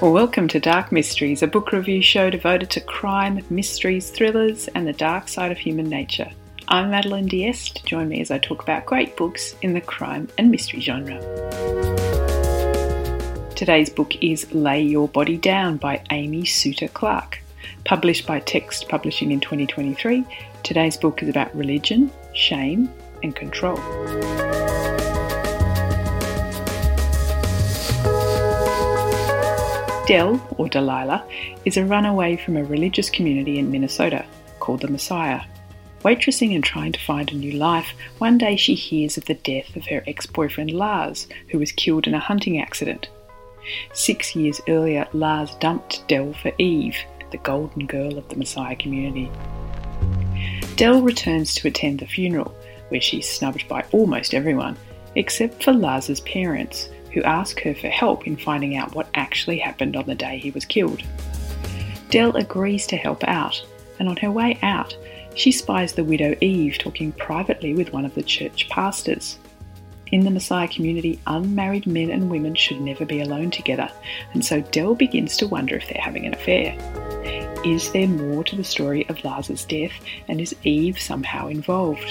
Welcome to Dark Mysteries, a book review show devoted to crime, mysteries, thrillers, and the dark side of human nature. I'm Madeleine d'Este. Join me as I talk about great books in the crime and mystery genre. Today's book is Lay Your Body Down by Amy Suiter Clarke. Published by Text Publishing in 2023, today's book is about religion, shame, and control. Del, or Delilah, is a runaway from a religious community in Minnesota called the Messiah. Waitressing and trying to find a new life, one day she hears of the death of her ex boyfriend Lars, who was killed in a hunting accident. Six years earlier, Lars dumped Del for Eve, the golden girl of the Messiah community. Del returns to attend the funeral, where she's snubbed by almost everyone, except for Lars's parents, who ask her for help in finding out what actually happened on the day he was killed. Del agrees to help out, and on her way out, she spies the widow Eve talking privately with one of the church pastors. In the Messiah community, unmarried men and women should never be alone together, and so Del begins to wonder if they're having an affair. Is there more to the story of Lars's death, and is Eve somehow involved?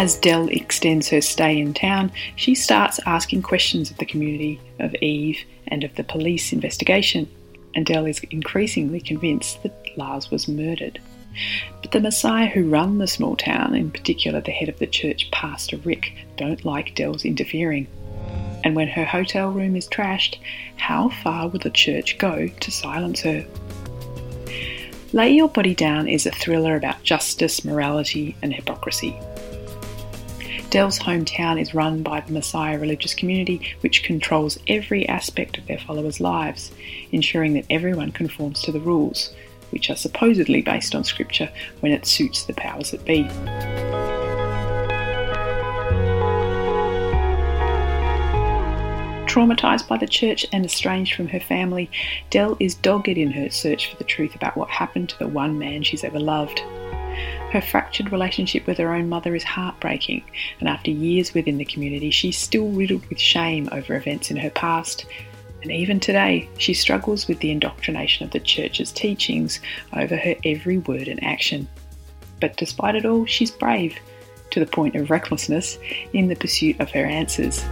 As Del extends her stay in town, she starts asking questions of the community, of Eve, and of the police investigation, and Del is increasingly convinced that Lars was murdered. But the Messiah who run the small town, in particular the head of the church, Pastor Rick, don't like Del's interfering. And when her hotel room is trashed, how far will the church go to silence her? Lay Your Body Down is a thriller about justice, morality, and hypocrisy. Del's hometown is run by the Messiah religious community, which controls every aspect of their followers' lives, ensuring that everyone conforms to the rules, which are supposedly based on scripture when it suits the powers that be. Traumatised by the church and estranged from her family, Del is dogged in her search for the truth about what happened to the one man she's ever loved. Her fractured relationship with her own mother is heartbreaking, and after years within the community, she's still riddled with shame over events in her past. And even today, she struggles with the indoctrination of the church's teachings over her every word and action. But despite it all, she's brave, to the point of recklessness, in the pursuit of her answers.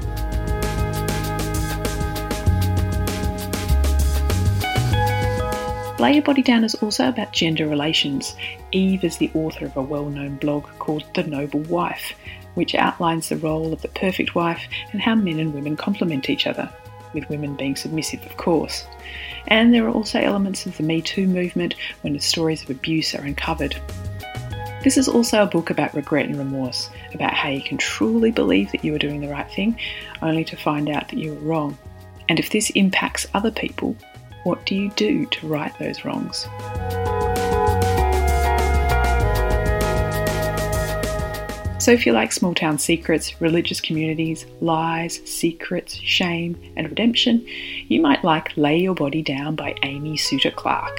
Lay Your Body Down is also about gender relations. Eve is the author of a well known blog called The Noble Wife, which outlines the role of the perfect wife and how men and women complement each other, with women being submissive, of course. And there are also elements of the Me Too movement when the stories of abuse are uncovered. This is also a book about regret and remorse, about how you can truly believe that you are doing the right thing, only to find out that you were wrong. And if this impacts other people, what do you do to right those wrongs? So, if you like small town secrets, religious communities, lies, secrets, shame, and redemption, you might like Lay Your Body Down by Amy Suiter Clarke.